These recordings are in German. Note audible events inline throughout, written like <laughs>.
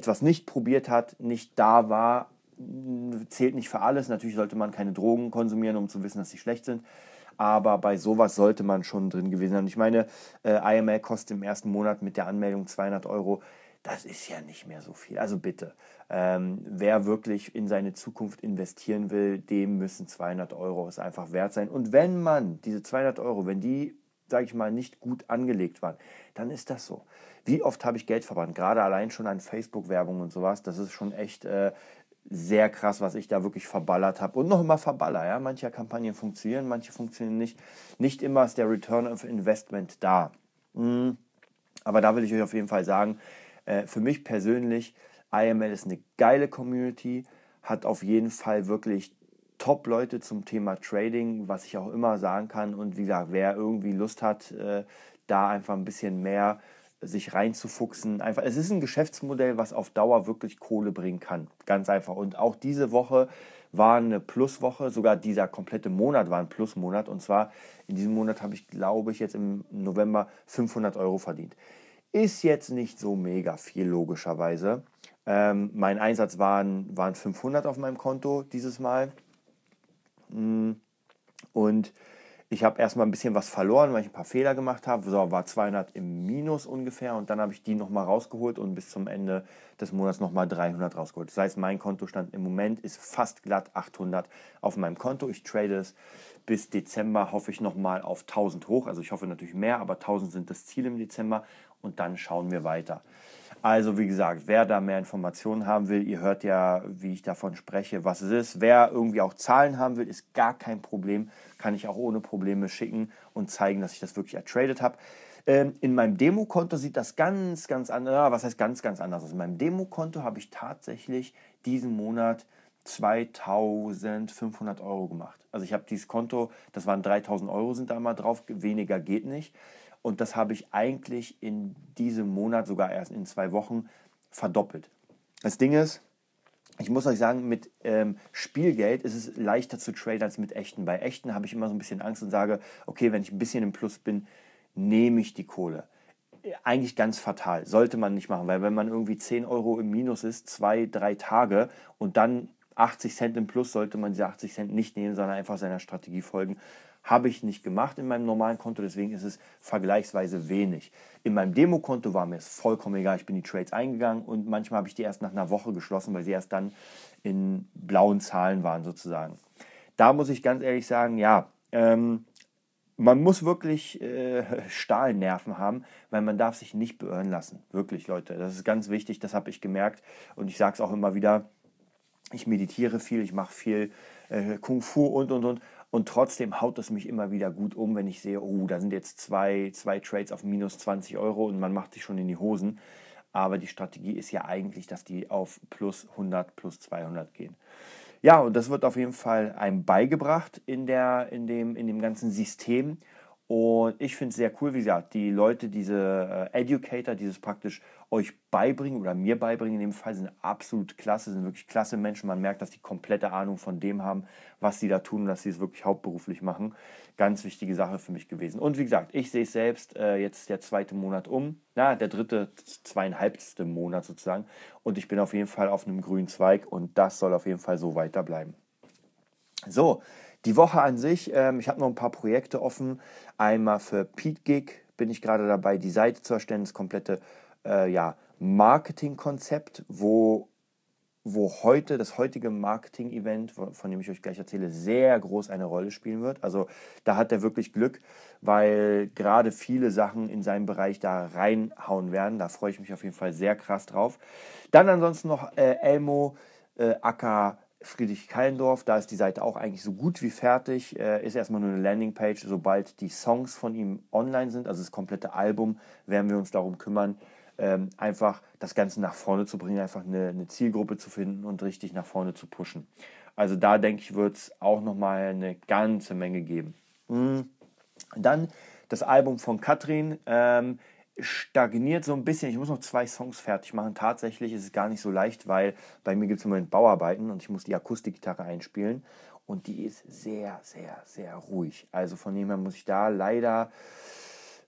etwas nicht probiert hat, nicht da war, zählt nicht für alles. Natürlich sollte man keine Drogen konsumieren, um zu wissen, dass sie schlecht sind. Aber bei sowas sollte man schon drin gewesen sein. Ich meine, äh, IML kostet im ersten Monat mit der Anmeldung 200 Euro. Das ist ja nicht mehr so viel. Also bitte, ähm, wer wirklich in seine Zukunft investieren will, dem müssen 200 Euro es einfach wert sein. Und wenn man diese 200 Euro, wenn die, sage ich mal, nicht gut angelegt waren, dann ist das so. Wie oft habe ich Geld verbrannt? Gerade allein schon an Facebook-Werbung und sowas. Das ist schon echt äh, sehr krass, was ich da wirklich verballert habe. Und noch immer verballer. Ja? Manche Kampagnen funktionieren, manche funktionieren nicht. Nicht immer ist der Return of Investment da. Mhm. Aber da will ich euch auf jeden Fall sagen, äh, für mich persönlich, IML ist eine geile Community, hat auf jeden Fall wirklich Top-Leute zum Thema Trading, was ich auch immer sagen kann. Und wie gesagt, wer irgendwie Lust hat, äh, da einfach ein bisschen mehr sich reinzufuchsen. Einfach, es ist ein Geschäftsmodell, was auf Dauer wirklich Kohle bringen kann. Ganz einfach. Und auch diese Woche war eine Pluswoche, sogar dieser komplette Monat war ein Plusmonat. Und zwar in diesem Monat habe ich, glaube ich, jetzt im November 500 Euro verdient. Ist jetzt nicht so mega viel, logischerweise. Ähm, mein Einsatz waren, waren 500 auf meinem Konto dieses Mal. Mm. Und ich habe erstmal ein bisschen was verloren, weil ich ein paar Fehler gemacht habe. So, war 200 im Minus ungefähr und dann habe ich die nochmal rausgeholt und bis zum Ende des Monats nochmal 300 rausgeholt. Das heißt, mein Kontostand im Moment ist fast glatt 800 auf meinem Konto. Ich trade es bis Dezember, hoffe ich nochmal auf 1000 hoch. Also ich hoffe natürlich mehr, aber 1000 sind das Ziel im Dezember und dann schauen wir weiter. Also wie gesagt, wer da mehr Informationen haben will, ihr hört ja, wie ich davon spreche, was es ist. Wer irgendwie auch Zahlen haben will, ist gar kein Problem. Kann ich auch ohne Probleme schicken und zeigen, dass ich das wirklich ertradet habe. Ähm, in meinem Demokonto sieht das ganz, ganz anders. Was heißt ganz, ganz anders? Also in meinem Demokonto habe ich tatsächlich diesen Monat 2500 Euro gemacht. Also ich habe dieses Konto, das waren 3000 Euro sind da mal drauf, weniger geht nicht. Und das habe ich eigentlich in diesem Monat, sogar erst in zwei Wochen, verdoppelt. Das Ding ist, ich muss euch sagen, mit ähm, Spielgeld ist es leichter zu traden als mit echten. Bei echten habe ich immer so ein bisschen Angst und sage, okay, wenn ich ein bisschen im Plus bin, nehme ich die Kohle. Eigentlich ganz fatal, sollte man nicht machen, weil wenn man irgendwie 10 Euro im Minus ist, zwei, drei Tage und dann 80 Cent im Plus, sollte man diese 80 Cent nicht nehmen, sondern einfach seiner Strategie folgen. Habe ich nicht gemacht in meinem normalen Konto, deswegen ist es vergleichsweise wenig. In meinem Demokonto war mir es vollkommen egal. Ich bin die Trades eingegangen und manchmal habe ich die erst nach einer Woche geschlossen, weil sie erst dann in blauen Zahlen waren sozusagen. Da muss ich ganz ehrlich sagen, ja, ähm, man muss wirklich äh, <laughs> Stahlnerven haben, weil man darf sich nicht beirren lassen. Wirklich, Leute. Das ist ganz wichtig, das habe ich gemerkt. Und ich sage es auch immer wieder, ich meditiere viel, ich mache viel äh, Kung Fu und, und, und. Und trotzdem haut es mich immer wieder gut um, wenn ich sehe, oh, da sind jetzt zwei, zwei Trades auf minus 20 Euro und man macht sich schon in die Hosen. Aber die Strategie ist ja eigentlich, dass die auf plus 100, plus 200 gehen. Ja, und das wird auf jeden Fall einem beigebracht in, der, in, dem, in dem ganzen System. Und ich finde es sehr cool, wie gesagt, die Leute, diese äh, Educator, dieses praktisch euch beibringen oder mir beibringen in dem Fall, sind absolut klasse, sind wirklich klasse Menschen. Man merkt, dass die komplette Ahnung von dem haben, was sie da tun, dass sie es wirklich hauptberuflich machen. Ganz wichtige Sache für mich gewesen. Und wie gesagt, ich sehe es selbst, äh, jetzt der zweite Monat um, na, der dritte, zweieinhalbste Monat sozusagen. Und ich bin auf jeden Fall auf einem grünen Zweig und das soll auf jeden Fall so weiterbleiben. So, die Woche an sich, ähm, ich habe noch ein paar Projekte offen. Einmal für Pete Gig bin ich gerade dabei, die Seite zu erstellen, das komplette äh, ja, Marketingkonzept, wo, wo heute das heutige Marketing-Event, von dem ich euch gleich erzähle, sehr groß eine Rolle spielen wird. Also da hat er wirklich Glück, weil gerade viele Sachen in seinem Bereich da reinhauen werden. Da freue ich mich auf jeden Fall sehr krass drauf. Dann ansonsten noch äh, Elmo äh, Acker Friedrich Kallendorf, da ist die Seite auch eigentlich so gut wie fertig. Äh, ist erstmal nur eine Landingpage. Sobald die Songs von ihm online sind, also das komplette Album, werden wir uns darum kümmern, ähm, einfach das Ganze nach vorne zu bringen, einfach eine, eine, Zielgruppe zu finden und richtig nach vorne zu pushen. Also da denke ich, wird es auch nochmal eine ganze Menge geben. Mhm. Dann das Album von Katrin. Ähm, stagniert so ein bisschen. Ich muss noch zwei Songs fertig machen. Tatsächlich ist es gar nicht so leicht, weil bei mir gibt es im Moment Bauarbeiten und ich muss die Akustikgitarre einspielen. Und die ist sehr, sehr, sehr ruhig. Also von dem her muss ich da leider,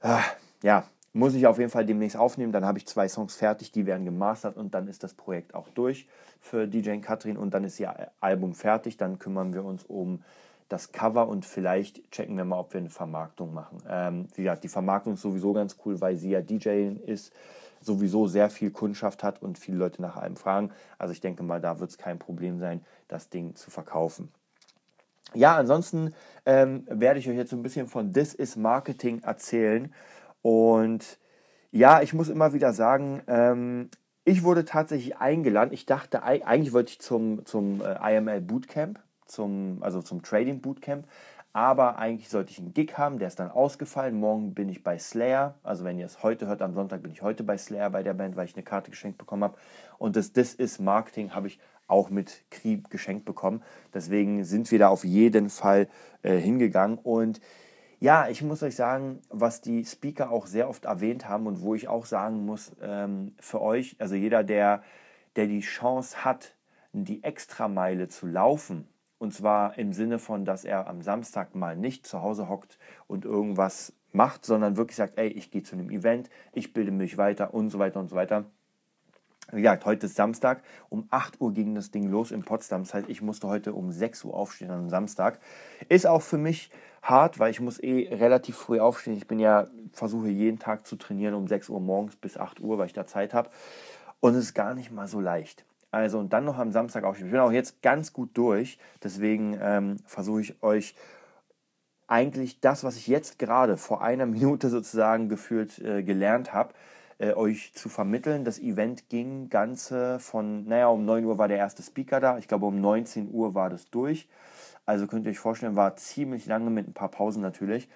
äh, ja, muss ich auf jeden Fall demnächst aufnehmen. Dann habe ich zwei Songs fertig, die werden gemastert und dann ist das Projekt auch durch für DJ Katrin und dann ist ihr Album fertig. Dann kümmern wir uns um das Cover und vielleicht checken wir mal, ob wir eine Vermarktung machen. Ähm, wie gesagt, die Vermarktung ist sowieso ganz cool, weil sie ja DJ ist, sowieso sehr viel Kundschaft hat und viele Leute nach allem fragen. Also ich denke mal, da wird es kein Problem sein, das Ding zu verkaufen. Ja, ansonsten ähm, werde ich euch jetzt so ein bisschen von This is Marketing erzählen. Und ja, ich muss immer wieder sagen, ähm, ich wurde tatsächlich eingeladen. Ich dachte, eigentlich wollte ich zum, zum äh, IML Bootcamp, zum, also zum Trading Bootcamp. Aber eigentlich sollte ich einen Gig haben, der ist dann ausgefallen. Morgen bin ich bei Slayer. Also wenn ihr es heute hört, am Sonntag bin ich heute bei Slayer bei der Band, weil ich eine Karte geschenkt bekommen habe. Und das This is Marketing habe ich auch mit Krieg geschenkt bekommen. Deswegen sind wir da auf jeden Fall äh, hingegangen. Und ja, ich muss euch sagen, was die Speaker auch sehr oft erwähnt haben und wo ich auch sagen muss, ähm, für euch, also jeder, der, der die Chance hat, die Extrameile zu laufen, und zwar im Sinne von, dass er am Samstag mal nicht zu Hause hockt und irgendwas macht, sondern wirklich sagt, ey, ich gehe zu einem Event, ich bilde mich weiter und so weiter und so weiter. Wie gesagt, heute ist Samstag. Um 8 Uhr ging das Ding los in Potsdam. Das heißt, ich musste heute um 6 Uhr aufstehen am Samstag. Ist auch für mich hart, weil ich muss eh relativ früh aufstehen. Ich bin ja, versuche jeden Tag zu trainieren um 6 Uhr morgens bis 8 Uhr, weil ich da Zeit habe. Und es ist gar nicht mal so leicht. Also und dann noch am Samstag aufstehen. Ich bin auch jetzt ganz gut durch. Deswegen ähm, versuche ich euch eigentlich das, was ich jetzt gerade vor einer <laughs> Minute sozusagen gefühlt äh, gelernt habe, äh, euch zu vermitteln. Das Event ging ganze von, naja, um 9 Uhr war der erste Speaker da. Ich glaube, um 19 Uhr war das durch. Also könnt ihr euch vorstellen, war ziemlich lange mit ein paar Pausen natürlich.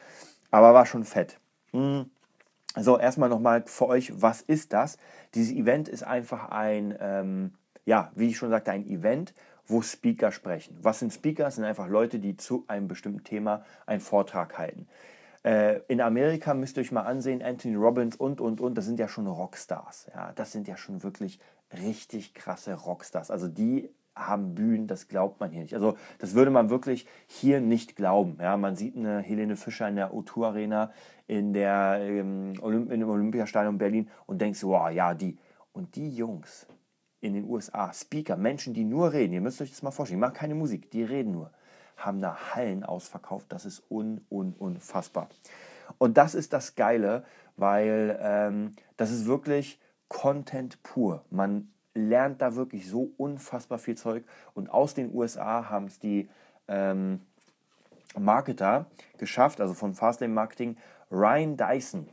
Aber war schon fett. Mhm. So, erstmal nochmal für euch, was ist das? Dieses Event ist einfach ein, ähm, ja, wie ich schon sagte, ein Event, wo Speaker sprechen. Was sind Speaker? Das sind einfach Leute, die zu einem bestimmten Thema einen Vortrag halten. Äh, in Amerika müsst ihr euch mal ansehen, Anthony Robbins und, und, und, das sind ja schon Rockstars. Ja, das sind ja schon wirklich richtig krasse Rockstars. Also die haben Bühnen, das glaubt man hier nicht. Also das würde man wirklich hier nicht glauben. Ja, man sieht eine Helene Fischer in der O2 Arena, in der ähm, Olymp dem Olympiastadion Berlin und denkst, wow, ja, die. Und die Jungs in den USA, Speaker, Menschen, die nur reden, ihr müsst euch das mal vorstellen, die machen keine Musik, die reden nur haben da Hallen ausverkauft. Das ist un, un, unfassbar. Und das ist das Geile, weil ähm, das ist wirklich Content pur. Man lernt da wirklich so unfassbar viel Zeug. Und aus den USA haben es die ähm, Marketer geschafft, also von Fastlane Marketing, Ryan Dyson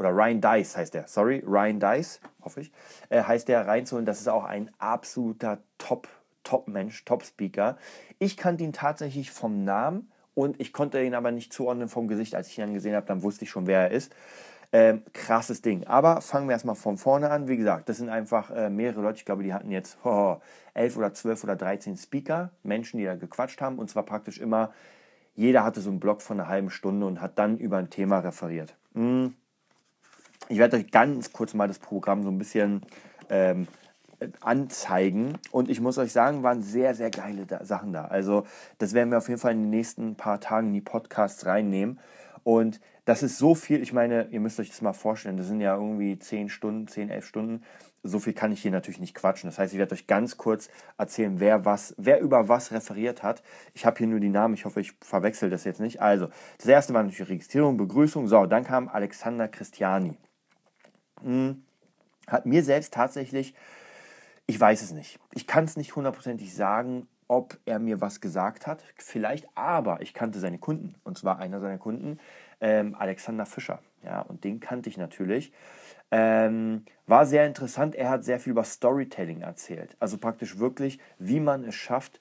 oder Ryan Dice heißt der, sorry, Ryan Dice, hoffe ich, äh, heißt der reinzuholen. Das ist auch ein absoluter Top Top-Mensch, Top-Speaker. Ich kannte ihn tatsächlich vom Namen und ich konnte ihn aber nicht zuordnen vom Gesicht. Als ich ihn gesehen habe, dann wusste ich schon, wer er ist. Ähm, krasses Ding. Aber fangen wir erstmal von vorne an. Wie gesagt, das sind einfach äh, mehrere Leute. Ich glaube, die hatten jetzt oh, 11 oder 12 oder 13 Speaker, Menschen, die da gequatscht haben. Und zwar praktisch immer, jeder hatte so einen Blog von einer halben Stunde und hat dann über ein Thema referiert. Hm. Ich werde euch ganz kurz mal das Programm so ein bisschen ähm, anzeigen. Und ich muss euch sagen, waren sehr, sehr geile da Sachen da. Also das werden wir auf jeden Fall in den nächsten paar Tagen in die Podcasts reinnehmen. Und das ist so viel, ich meine, ihr müsst euch das mal vorstellen, das sind ja irgendwie 10 Stunden, 10, 11 Stunden. So viel kann ich hier natürlich nicht quatschen. Das heißt, ich werde euch ganz kurz erzählen, wer was, wer über was referiert hat. Ich habe hier nur die Namen, ich hoffe, ich verwechsel das jetzt nicht. Also, das erste war natürlich Registrierung, Begrüßung. So, dann kam Alexander Christiani. Hm, hat mir selbst tatsächlich ich weiß es nicht. Ich kann es nicht hundertprozentig sagen, ob er mir was gesagt hat. Vielleicht, aber ich kannte seine Kunden. Und zwar einer seiner Kunden, ähm, Alexander Fischer. Ja, und den kannte ich natürlich. Ähm, war sehr interessant. Er hat sehr viel über Storytelling erzählt. Also praktisch wirklich, wie man es schafft,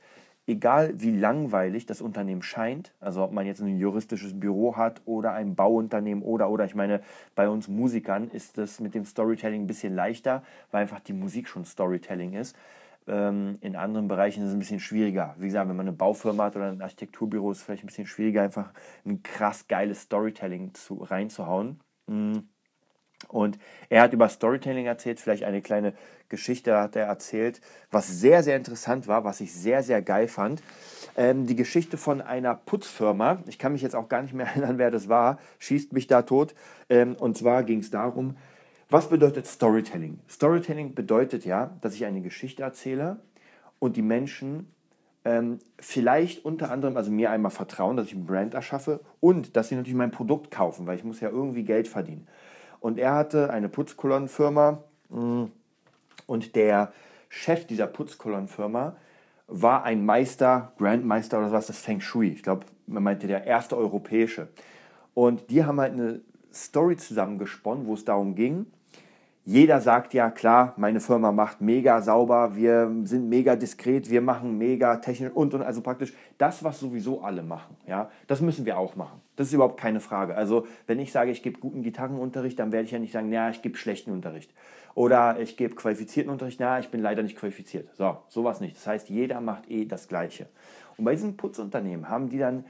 egal wie langweilig das Unternehmen scheint, also ob man jetzt ein juristisches Büro hat oder ein Bauunternehmen oder oder ich meine, bei uns Musikern ist das mit dem Storytelling ein bisschen leichter, weil einfach die Musik schon Storytelling ist. Ähm, in anderen Bereichen ist es ein bisschen schwieriger. Wie gesagt, wenn man eine Baufirma hat oder ein Architekturbüro, ist es vielleicht ein bisschen schwieriger, einfach ein krass geiles Storytelling zu, reinzuhauen. Mhm. Und er hat über Storytelling erzählt, vielleicht eine kleine Geschichte hat er erzählt, was sehr, sehr interessant war, was ich sehr, sehr geil fand. Ähm, die Geschichte von einer Putzfirma, ich kann mich jetzt auch gar nicht mehr <laughs> erinnern, wer das war, schießt mich da tot. Ähm, und zwar ging es darum, was bedeutet Storytelling? Storytelling bedeutet ja, dass ich eine Geschichte erzähle und die Menschen ähm, vielleicht unter anderem, also mir einmal vertrauen, dass ich ein Brand erschaffe und dass sie natürlich mein Produkt kaufen, weil ich muss ja irgendwie Geld verdienen. Und er hatte eine Putzkolonnenfirma mm, und der Chef dieser Putzkolonnenfirma war ein Meister, Grandmeister oder was, das Feng Shui. Ich glaube, man meinte der erste europäische. Und die haben halt eine Story zusammengesponnen, wo es darum ging, jeder sagt ja, klar, meine Firma macht mega sauber, wir sind mega diskret, wir machen mega technisch und und also praktisch das, was sowieso alle machen. Ja, das müssen wir auch machen. Das ist überhaupt keine Frage. Also, wenn ich sage, ich gebe guten Gitarrenunterricht, dann werde ich ja nicht sagen, ja, ich gebe schlechten Unterricht. Oder ich gebe qualifizierten Unterricht, na, ich bin leider nicht qualifiziert. So, sowas nicht. Das heißt, jeder macht eh das Gleiche. Und bei diesen Putzunternehmen haben die dann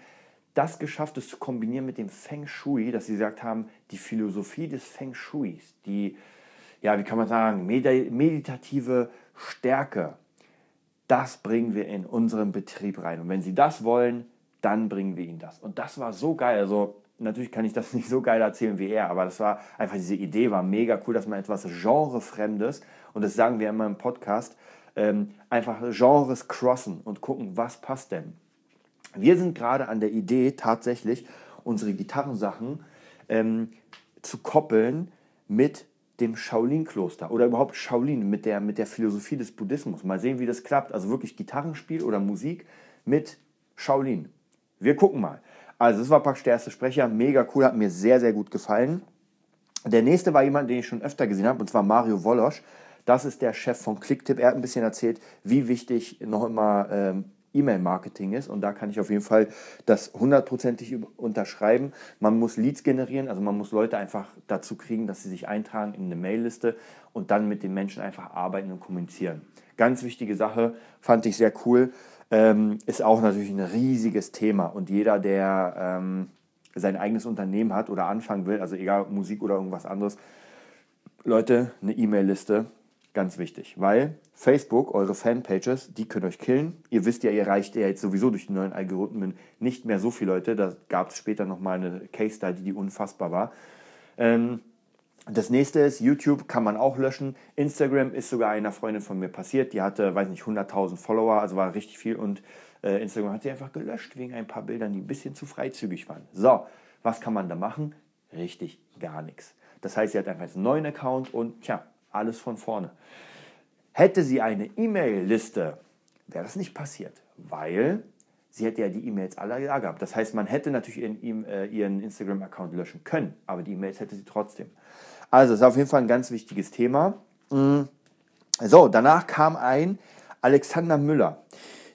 das geschafft, es zu kombinieren mit dem Feng Shui, dass sie gesagt haben, die Philosophie des Feng Shuis, die ja, wie kann man sagen, meditative Stärke, das bringen wir in unseren Betrieb rein. Und wenn Sie das wollen, dann bringen wir Ihnen das. Und das war so geil. Also natürlich kann ich das <laughs> nicht so geil erzählen wie er, aber das war einfach, diese Idee war mega cool, dass man etwas Genrefremdes, und das sagen wir immer im Podcast, ähm, einfach Genres crossen und gucken, was passt denn. Wir sind gerade an der Idee, tatsächlich unsere Gitarrensachen ähm, zu koppeln mit dem Shaolin-Kloster oder überhaupt Shaolin mit der, mit der Philosophie des Buddhismus. Mal sehen, wie das klappt. Also wirklich Gitarrenspiel oder Musik mit Shaolin. Wir gucken mal. Also, das war praktisch der erste Sprecher. Mega cool, hat mir sehr, sehr gut gefallen. Der nächste war jemand, den ich schon öfter gesehen habe, und zwar Mario Wolosch. Das ist der Chef von Clicktip. Er hat ein bisschen erzählt, wie wichtig noch immer ähm, E-Mail-Marketing ist. Und da kann ich auf jeden Fall das hundertprozentig unterschreiben. Man muss Leads generieren, also man muss Leute einfach dazu kriegen, dass sie sich eintragen in eine Mailliste und dann mit den Menschen einfach arbeiten und kommunizieren. Ganz wichtige Sache, fand ich sehr cool. Ähm, ist auch natürlich ein riesiges Thema und jeder, der ähm, sein eigenes Unternehmen hat oder anfangen will, also egal Musik oder irgendwas anderes, Leute, eine E-Mail-Liste Ganz wichtig, weil Facebook, eure Fanpages, die können euch killen. Ihr wisst ja, ihr reicht ja jetzt sowieso durch die neuen Algorithmen nicht mehr so viele Leute. Da gab es später nochmal eine Case Study, die unfassbar war. Ähm, das nächste ist, YouTube kann man auch löschen. Instagram ist sogar einer Freundin von mir passiert. Die hatte, weiß nicht, 100.000 Follower, also war richtig viel. Und äh, Instagram hat sie einfach gelöscht wegen ein paar Bildern, die ein bisschen zu freizügig waren. So, was kann man da machen? Richtig gar nichts. Das heißt, sie hat einfach einen neuen Account und tja, alles von vorne. Hätte sie eine E-Mail-Liste, wäre das nicht passiert, weil sie hätte ja die E-Mails alle da gehabt. Das heißt, man hätte natürlich ihren, äh, ihren Instagram-Account löschen können, aber die E-Mails hätte sie trotzdem. Also, das ist auf jeden Fall ein ganz wichtiges Thema. Mm. So, danach kam ein Alexander Müller.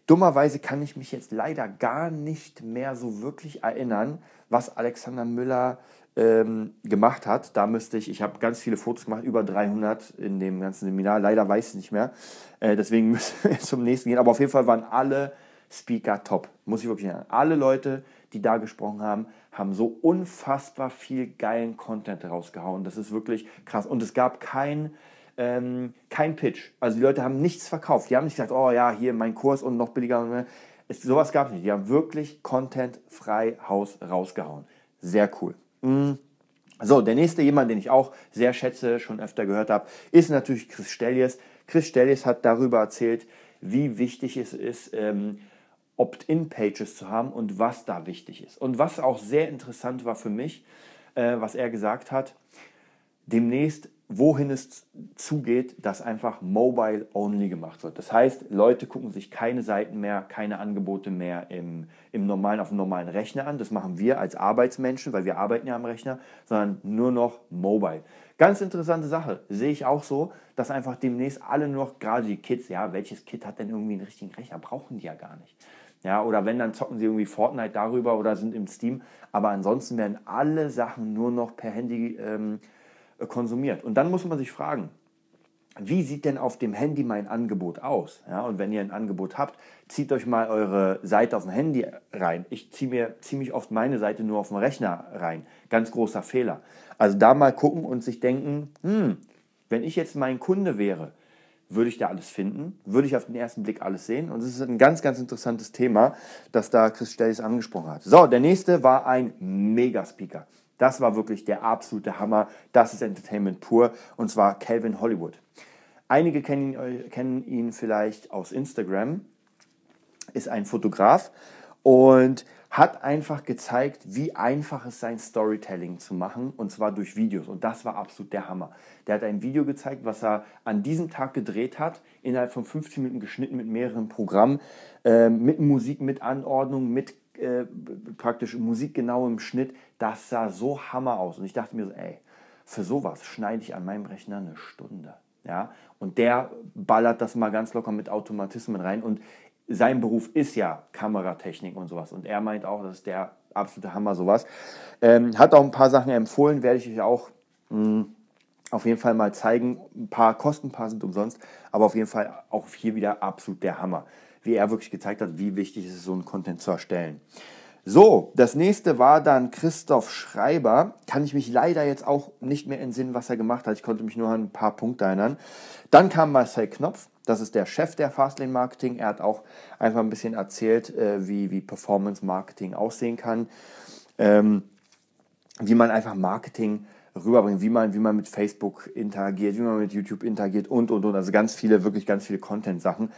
Dummerweise kann ich mich jetzt leider gar nicht mehr so wirklich erinnern, was Alexander Müller ähm, gemacht hat. Da müsste ich, ich habe ganz viele Fotos gemacht, über 300 in dem ganzen Seminar. Leider weiß ich nicht mehr. Äh, deswegen <laughs> müssen wir zum nächsten gehen. Aber auf jeden Fall waren alle Speaker top. Muss ich wirklich sagen. Alle Leute, die da gesprochen haben, haben so unfassbar viel geilen Content rausgehauen. Das ist wirklich krass. Und es gab kein, ähm, kein Pitch. Also die Leute haben nichts verkauft. Die haben nicht gesagt, oh ja, hier mein Kurs und noch billiger. Es, sowas gab es nicht. Die haben wirklich Content frei Haus rausgehauen. Sehr cool. Mm. So, der nächste jemand, den ich auch sehr schätze, schon öfter gehört habe, ist natürlich Chris Stellies. Chris Stellies hat darüber erzählt, wie wichtig es ist, ähm, Opt-in-Pages zu haben und was da wichtig ist. Und was auch sehr interessant war für mich, äh, was er gesagt hat, demnächst wohin es zugeht, dass einfach mobile only gemacht wird. Das heißt, Leute gucken sich keine Seiten mehr, keine Angebote mehr im, im normalen, auf dem normalen Rechner an. Das machen wir als Arbeitsmenschen, weil wir arbeiten ja am Rechner, sondern nur noch mobile. Ganz interessante Sache, sehe ich auch so, dass einfach demnächst alle nur noch, gerade die Kids, ja, welches Kid hat denn irgendwie einen richtigen Rechner? Brauchen die ja gar nicht. Ja, oder wenn, dann zocken sie irgendwie Fortnite darüber oder sind im Steam. Aber ansonsten werden alle Sachen nur noch per Handy ähm, konsumiert. Und dann muss man sich fragen, wie sieht denn auf dem Handy mein Angebot aus? Ja, und wenn ihr ein Angebot habt, zieht euch mal eure Seite auf dem Handy rein. Ich ziehe mir ziemlich oft meine Seite nur auf dem Rechner rein. Ganz großer Fehler. Also da mal gucken und sich denken, hm, wenn ich jetzt mein Kunde wäre, würde ich da alles finden? Würde ich auf den ersten Blick alles sehen? Und es ist ein ganz, ganz interessantes Thema, das da Chris Stellis angesprochen hat. So, der nächste war ein Megaspeaker. Das war wirklich der absolute Hammer. Das ist Entertainment pur. Und zwar Calvin Hollywood. Einige kennen ihn, kennen ihn vielleicht aus Instagram. Ist ein Fotograf und hat einfach gezeigt, wie einfach es sein Storytelling zu machen und zwar durch Videos und das war absolut der Hammer. Der hat ein Video gezeigt, was er an diesem Tag gedreht hat, innerhalb von 15 Minuten geschnitten mit mehreren Programmen, äh, mit Musik, mit Anordnung, mit äh, praktisch musikgenauem Schnitt. Das sah so Hammer aus und ich dachte mir so, ey, für sowas schneide ich an meinem Rechner eine Stunde. Ja, und der ballert das mal ganz locker mit Automatismen rein und sein Beruf ist ja Kameratechnik und sowas. Und er meint auch, das ist der absolute Hammer, sowas. Ähm, hat auch ein paar Sachen empfohlen, werde ich euch auch mh, hm, auf jeden Fall mal zeigen. Ein paar kosten, ein paar sind umsonst, aber auf jeden Fall auch hier wieder absolut der Hammer. Wie er wirklich gezeigt hat, wie wichtig es ist, so einen Content zu erstellen. So, das nächste war dann Christoph Schreiber. Kann ich mich leider jetzt auch nicht mehr entsinnen, was er gemacht hat. Ich konnte mich nur an ein paar Punkte erinnern. Dann kam Marcel Knopf. Das ist der Chef der Fastlane Marketing. Er hat auch einfach ein bisschen erzählt, äh, wie, wie Performance Marketing aussehen kann. Ähm, wie man einfach Marketing rüberbringt, wie man, wie man mit Facebook interagiert, wie man mit YouTube interagiert und, und, und. Also ganz viele, wirklich ganz viele Content-Sachen.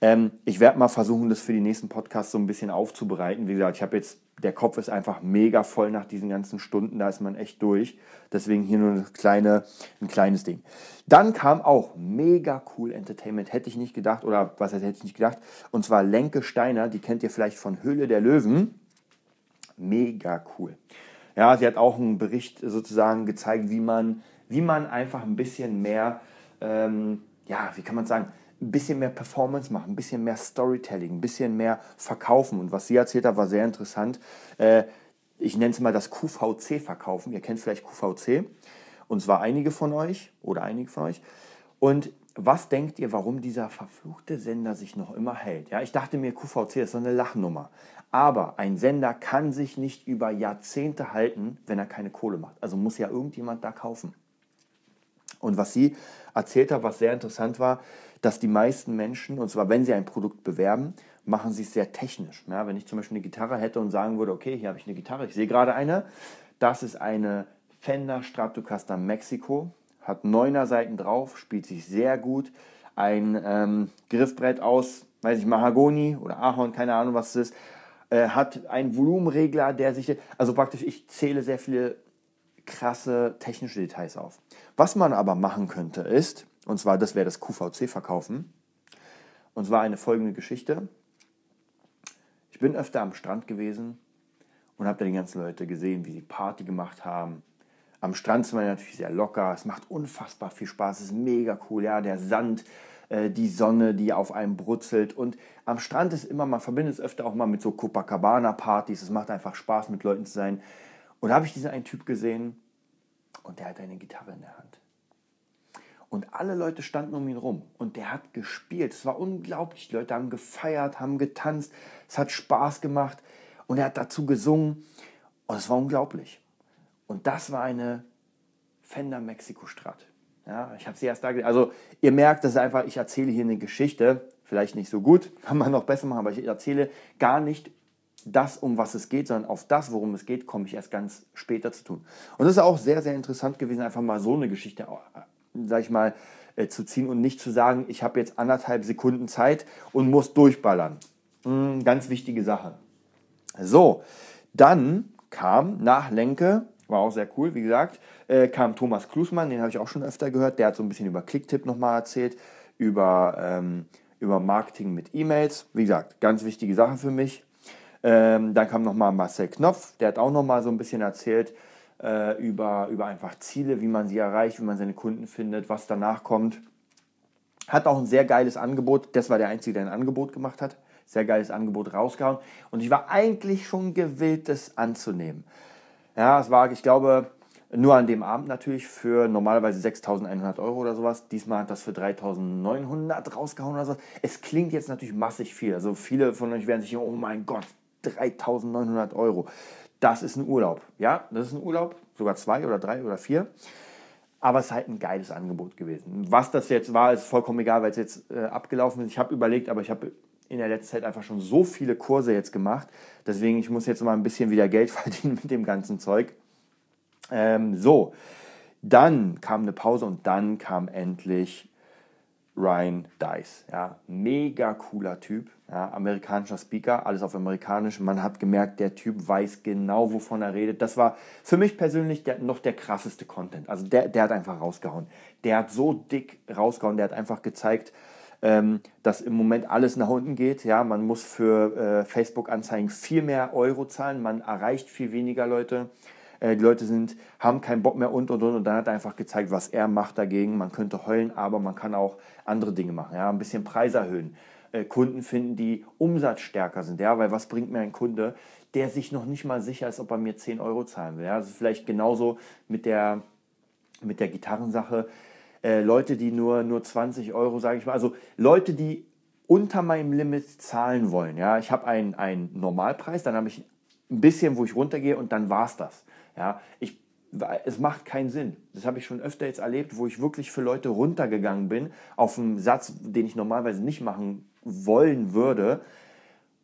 Ähm, ich werde mal versuchen, das für die nächsten Podcasts so ein bisschen aufzubereiten. Wie gesagt, ich habe jetzt, der Kopf ist einfach mega voll nach diesen ganzen Stunden, da ist man echt durch. Deswegen hier nur eine kleine, ein kleines Ding. Dann kam auch mega cool Entertainment, hätte ich nicht gedacht, oder was hätte ich nicht gedacht, und zwar Lenke Steiner, die kennt ihr vielleicht von Höhle der Löwen. Mega cool. Ja, sie hat auch einen Bericht sozusagen gezeigt, wie man, wie man einfach ein bisschen mehr, ähm, ja, wie kann man sagen, ein bisschen mehr Performance machen, ein bisschen mehr Storytelling, ein bisschen mehr verkaufen. Und was sie erzählt hat, war sehr interessant. Äh, ich nenne es mal das QVC verkaufen. Ihr kennt vielleicht QVC. Und zwar einige von euch oder einige von euch. Und was denkt ihr, warum dieser verfluchte Sender sich noch immer hält? Ja, ich dachte mir, QVC ist so eine Lachnummer. Aber ein Sender kann sich nicht über Jahrzehnte halten, wenn er keine Kohle macht. Also muss ja irgendjemand da kaufen. Und was sie erzählt hat, was sehr interessant war, dass die meisten Menschen, und zwar wenn sie ein Produkt bewerben, machen sie es sehr technisch. Ja, wenn ich zum Beispiel eine Gitarre hätte und sagen würde, okay, hier habe ich eine Gitarre, ich sehe gerade eine, das ist eine Fender Stratocaster Mexico, hat neuner Seiten drauf, spielt sich sehr gut, ein ähm, Griffbrett aus, weiß ich, Mahagoni oder Ahorn, keine Ahnung, was es ist, äh, hat einen Volumenregler, der sich, also praktisch, ich zähle sehr viele krasse technische Details auf. Was man aber machen könnte ist, und zwar, das wäre das QVC verkaufen. Und zwar eine folgende Geschichte. Ich bin öfter am Strand gewesen und habe da die ganzen Leute gesehen, wie sie Party gemacht haben. Am Strand ist man natürlich sehr locker, es macht unfassbar viel Spaß, es ist mega cool, ja, der Sand, äh, die Sonne, die auf einem brutzelt. Und am Strand ist immer, man verbindet es öfter auch mal mit so Copacabana-Partys, es macht einfach Spaß, mit Leuten zu sein. Und da habe ich diesen einen Typ gesehen und der hat eine Gitarre in der Hand. Und alle Leute standen um ihn rum. Und der hat gespielt. Es war unglaublich. Die Leute haben gefeiert, haben getanzt. Es hat Spaß gemacht. Und er hat dazu gesungen. Und es war unglaublich. Und das war eine Fender Mexico Strat. Ja, ich habe sie erst da. Also ihr merkt, das ist einfach, ich erzähle hier eine Geschichte. Vielleicht nicht so gut, <laughs> kann man noch besser machen, aber ich erzähle gar nicht das, um was es geht, sondern auf das, worum es geht, komme ich erst ganz später zu tun. Und das ist auch sehr, sehr interessant gewesen, einfach mal so eine Geschichte sag ich mal, äh, zu ziehen und nicht zu sagen, ich habe jetzt anderthalb Sekunden Zeit und muss durchballern. Mhm, ganz wichtige Sache. So, dann kam nach Lenke, war auch sehr cool, wie gesagt, äh, kam Thomas Klusmann, den habe ich auch schon öfter gehört, der hat so ein bisschen über Clicktip nochmal erzählt, über, ähm, über Marketing mit E-Mails. Wie gesagt, ganz wichtige Sache für mich. Ähm, dann kam nochmal Marcel Knopf, der hat auch nochmal so ein bisschen erzählt, äh, über, über einfach Ziele, wie man sie erreicht, wie man seine Kunden findet, was danach kommt. Hat auch ein sehr geiles Angebot. Das war der Einzige, der ein Angebot gemacht hat. Sehr geiles Angebot rausgehauen. Und ich war eigentlich schon gewillt, das anzunehmen. Ja, es war, ich glaube, Nur an dem Abend natürlich für normalerweise 6.100 Euro oder sowas. Diesmal hat das für 3.900 rausgehauen oder sowas. Es klingt jetzt natürlich massig viel. Also viele von euch werden sich, oh mein Gott, 3.900 Euro. Das ist ein Urlaub. Ja, das ist ein Urlaub. Sogar zwei oder drei oder vier. Aber es ist halt ein geiles Angebot gewesen. Was das jetzt war, ist vollkommen egal, weil es jetzt äh, abgelaufen ist. Ich habe überlegt, aber ich habe in der letzten Zeit einfach schon so viele Kurse jetzt gemacht. Deswegen, ich muss jetzt mal ein bisschen wieder Geld <laughs> verdienen mit dem ganzen Zeug. Ähm, so, dann kam eine Pause und dann kam endlich Ryan Dice. Ja, mega cooler Typ, ja, amerikanischer Speaker, alles auf amerikanisch. Man hat gemerkt, der Typ weiß genau, wovon er redet. Das war für mich persönlich der, noch der krasseste Content. Also der, der hat einfach rausgehauen. Der hat so dick rausgehauen, der hat einfach gezeigt, ähm, dass im Moment alles nach unten geht. Ja, man muss für äh, Facebook-Anzeigen viel mehr Euro zahlen, man erreicht viel weniger Leute. Äh, die Leute sind, haben keinen Bock mehr und und und. Und dann hat er einfach gezeigt, was er macht dagegen. Man könnte heulen, aber man kann auch andere Dinge machen. Ja? Ein bisschen Preis erhöhen. Äh, Kunden finden, die umsatzstärker sind. Ja? Weil was bringt mir ein Kunde, der sich noch nicht mal sicher ist, ob er mir 10 Euro zahlen will? Ja? Also vielleicht genauso mit der, mit der Gitarrensache. Äh, Leute, die nur, nur 20 Euro, sage ich mal, also Leute, die unter meinem Limit zahlen wollen. Ja, ich habe einen, einen Normalpreis, dann habe ich ein bisschen, wo ich runtergehe und dann war es das. Ja, ich, es macht keinen Sinn. Das habe ich schon öfter jetzt erlebt, wo ich wirklich für Leute runtergegangen bin auf einen Satz, den ich normalerweise nicht machen wollen würde.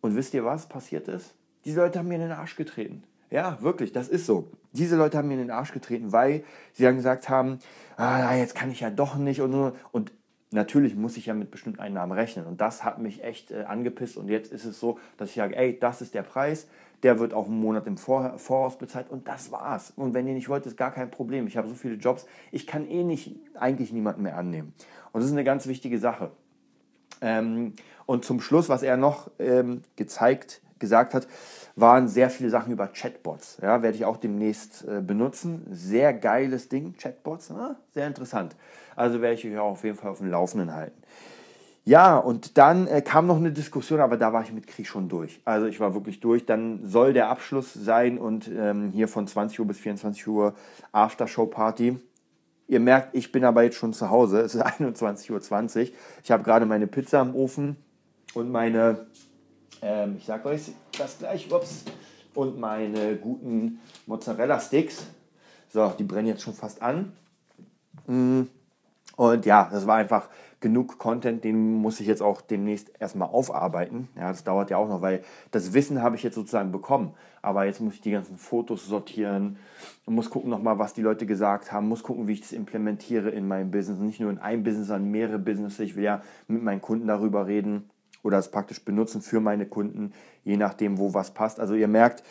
Und wisst ihr, was passiert ist? Diese Leute haben mir in den Arsch getreten. Ja, wirklich, das ist so. Diese Leute haben mir in den Arsch getreten, weil sie dann gesagt haben, ah, jetzt kann ich ja doch nicht und, und natürlich muss ich ja mit bestimmten Einnahmen rechnen. Und das hat mich echt äh, angepisst. Und jetzt ist es so, dass ich sage, ey, das ist der Preis, der wird auch einen Monat im Vor Voraus bezahlt und das war's. Und wenn ihr nicht wollt, ist gar kein Problem. Ich habe so viele Jobs, ich kann eh nicht eigentlich niemanden mehr annehmen. Und das ist eine ganz wichtige Sache. Ähm, und zum Schluss, was er noch ähm, gezeigt, gesagt hat, waren sehr viele Sachen über Chatbots. Ja, werde ich auch demnächst äh, benutzen. Sehr geiles Ding, Chatbots, ne? sehr interessant. Also werde ich euch auch auf jeden Fall auf dem Laufenden halten. Ja, und dann äh, kam noch eine Diskussion, aber da war ich mit Krieg schon durch. Also ich war wirklich durch. Dann soll der Abschluss sein und ähm, hier von 20 Uhr bis 24 Uhr Aftershow-Party. Ihr merkt, ich bin aber jetzt schon zu Hause. Es ist <laughs> 21.20 Uhr. Ich habe gerade meine Pizza im Ofen und meine, ähm, ich sag euch das gleich, ups, und meine guten Mozzarella-Sticks. So, die brennen jetzt schon fast an. Mm. Und ja, das war einfach genug Content, den muss ich jetzt auch demnächst erstmal aufarbeiten. Ja, das dauert ja auch noch, weil das Wissen habe ich jetzt sozusagen bekommen. Aber jetzt muss ich die ganzen Fotos sortieren, muss gucken nochmal, was die Leute gesagt haben, muss gucken, wie ich das implementiere in meinem Business. Nicht nur in einem Business, sondern mehrere Businesses. Ich will ja mit meinen Kunden darüber reden oder es praktisch benutzen für meine Kunden, je nachdem, wo was passt. Also ihr merkt,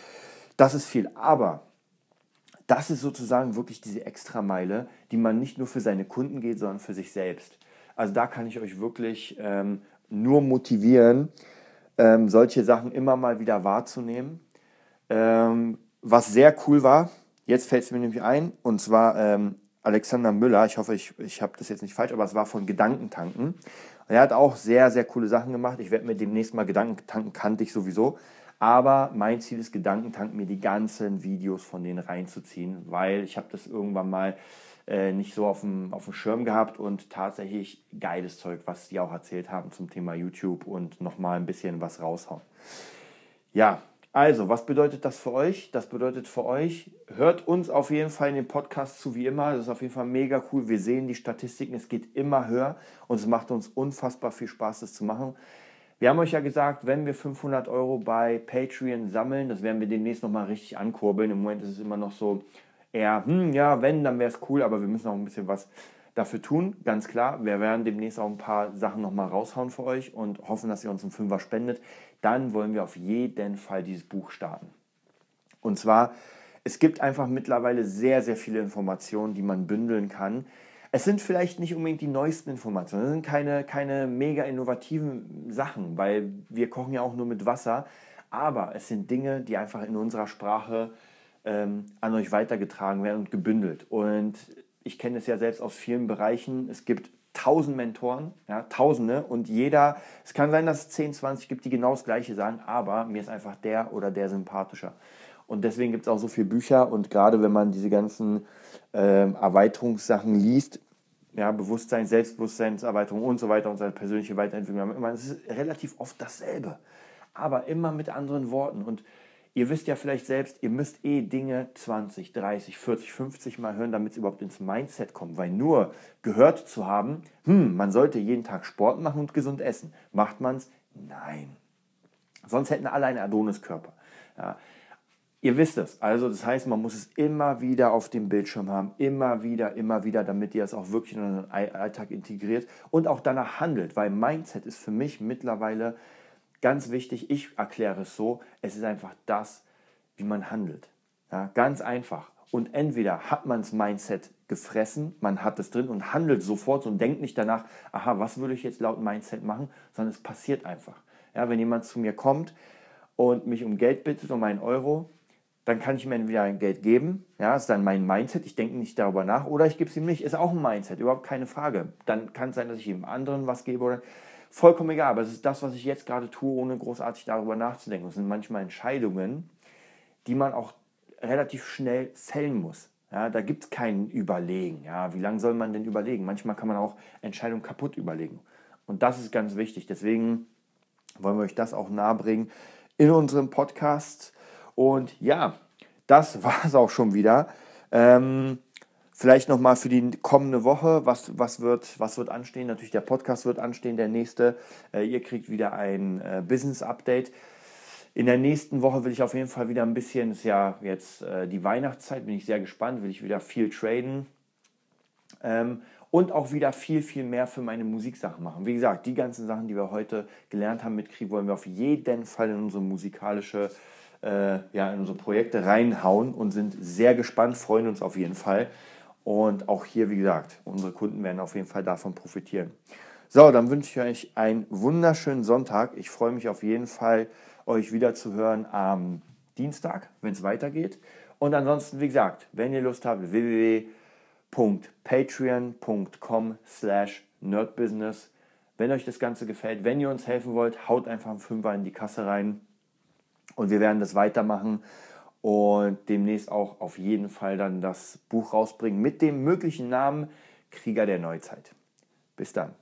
das ist viel. Aber das ist sozusagen wirklich diese Extrameile, die man nicht nur für seine Kunden geht, sondern für sich selbst. Also da kann ich euch wirklich ähm, nur motivieren, ähm, solche Sachen immer mal wieder wahrzunehmen. Ähm, was sehr cool war, jetzt fällt es mir nämlich ein, und zwar ähm, Alexander Müller, ich hoffe, ich, ich habe das jetzt nicht falsch, aber es war von Gedankentanken. Und er hat auch sehr, sehr coole Sachen gemacht. Ich werde mir demnächst mal Gedankentanken, kannte ich sowieso. Aber mein Ziel ist, Gedankentanken mir die ganzen Videos von denen reinzuziehen, weil ich habe das irgendwann mal äh, nicht so auf dem, auf dem Schirm gehabt und tatsächlich geiles Zeug, was die auch erzählt haben zum Thema YouTube und nochmal ein bisschen was raushauen. Ja, also, was bedeutet das für euch? Das bedeutet für euch, hört uns auf jeden Fall in den Podcast zu, wie immer. Das ist auf jeden Fall mega cool. Wir sehen die Statistiken, es geht immer höher und es macht uns unfassbar viel Spaß, das zu machen. Wir haben euch ja gesagt, wenn wir 500 Euro bei Patreon sammeln, das werden wir demnächst nochmal richtig ankurbeln. Im Moment ist es immer noch so, eher, hm, ja, wenn, dann wäre es cool, aber wir müssen auch ein bisschen was dafür tun, ganz klar. Wir werden demnächst auch ein paar Sachen nochmal raushauen für euch und hoffen, dass ihr uns einen Fünfer spendet. Dann wollen wir auf jeden Fall dieses Buch starten. Und zwar, es gibt einfach mittlerweile sehr, sehr viele Informationen, die man bündeln kann. Es sind vielleicht nicht unbedingt die neuesten Informationen, es sind keine, keine mega innovativen Sachen, weil wir kochen ja auch nur mit Wasser, aber es sind Dinge, die einfach in unserer Sprache ähm, an euch weitergetragen werden und gebündelt. Und ich kenne es ja selbst aus vielen Bereichen. Es gibt tausend Mentoren, ja, tausende und jeder, es kann sein, dass es 10, 20 gibt, die genau das Gleiche sagen, aber mir ist einfach der oder der sympathischer. Und deswegen gibt es auch so viele Bücher und gerade wenn man diese ganzen ähm, Erweiterungssachen liest, ja, Bewusstsein, Selbstbewusstseinserweiterung und so weiter und seine persönliche Weiterentwicklung. Es ist relativ oft dasselbe, aber immer mit anderen Worten. Und ihr wisst ja vielleicht selbst, ihr müsst eh Dinge 20, 30, 40, 50 Mal hören, damit es überhaupt ins Mindset kommt. Weil nur gehört zu haben, hm, man sollte jeden Tag Sport machen und gesund essen. Macht man es? Nein. Sonst hätten alle einen Adoniskörper. Ja. Ihr wisst es. Also das heißt, man muss es immer wieder auf dem Bildschirm haben. Immer wieder, immer wieder, damit ihr es auch wirklich in euren Alltag integriert und auch danach handelt. Weil Mindset ist für mich mittlerweile ganz wichtig. Ich erkläre es so. Es ist einfach das, wie man handelt. Ja, ganz einfach. Und entweder hat man das Mindset gefressen, man hat es drin und handelt sofort und denkt nicht danach, aha, was würde ich jetzt laut Mindset machen, sondern es passiert einfach. Ja, wenn jemand zu mir kommt und mich um Geld bittet, um einen Euro, dann kann ich ihm entweder ein Geld geben, ja, ist dann mein Mindset, ich denke nicht darüber nach, oder ich gebe es ihm nicht, ist auch ein Mindset, überhaupt keine Frage. Dann kann es sein, dass ich ihm anderen was gebe oder vollkommen egal, aber es ist das, was ich jetzt gerade tue, ohne großartig darüber nachzudenken. Das sind manchmal Entscheidungen, die man auch relativ schnell fällen muss. Ja, da gibt es kein Überlegen. Ja, wie lange soll man denn überlegen? Manchmal kann man auch Entscheidungen kaputt überlegen. Und das ist ganz wichtig. Deswegen wollen wir euch das auch nahebringen in unserem Podcast. Und ja, das war es auch schon wieder. Ähm, vielleicht nochmal für die kommende Woche, was, was, wird, was wird anstehen? Natürlich der Podcast wird anstehen, der nächste. Äh, ihr kriegt wieder ein äh, Business-Update. In der nächsten Woche will ich auf jeden Fall wieder ein bisschen, ist ja jetzt äh, die Weihnachtszeit, bin ich sehr gespannt, will ich wieder viel traden. Ähm, und auch wieder viel, viel mehr für meine Musiksachen machen. Wie gesagt, die ganzen Sachen, die wir heute gelernt haben mit Krieg, wollen wir auf jeden Fall in unsere musikalische äh, ja, in unsere Projekte reinhauen und sind sehr gespannt, freuen uns auf jeden Fall. Und auch hier, wie gesagt, unsere Kunden werden auf jeden Fall davon profitieren. So, dann wünsche ich euch einen wunderschönen Sonntag. Ich freue mich auf jeden Fall, euch wieder zu hören am Dienstag, wenn es weitergeht. Und ansonsten, wie gesagt, wenn ihr Lust habt, www.patreon.com slash nerdbusiness. Wenn euch das Ganze gefällt, wenn ihr uns helfen wollt, haut einfach einen Fünfer in die Kasse rein. Und wir werden das weitermachen und demnächst auch auf jeden Fall dann das Buch rausbringen mit dem möglichen Namen Krieger der Neuzeit. Bis dann.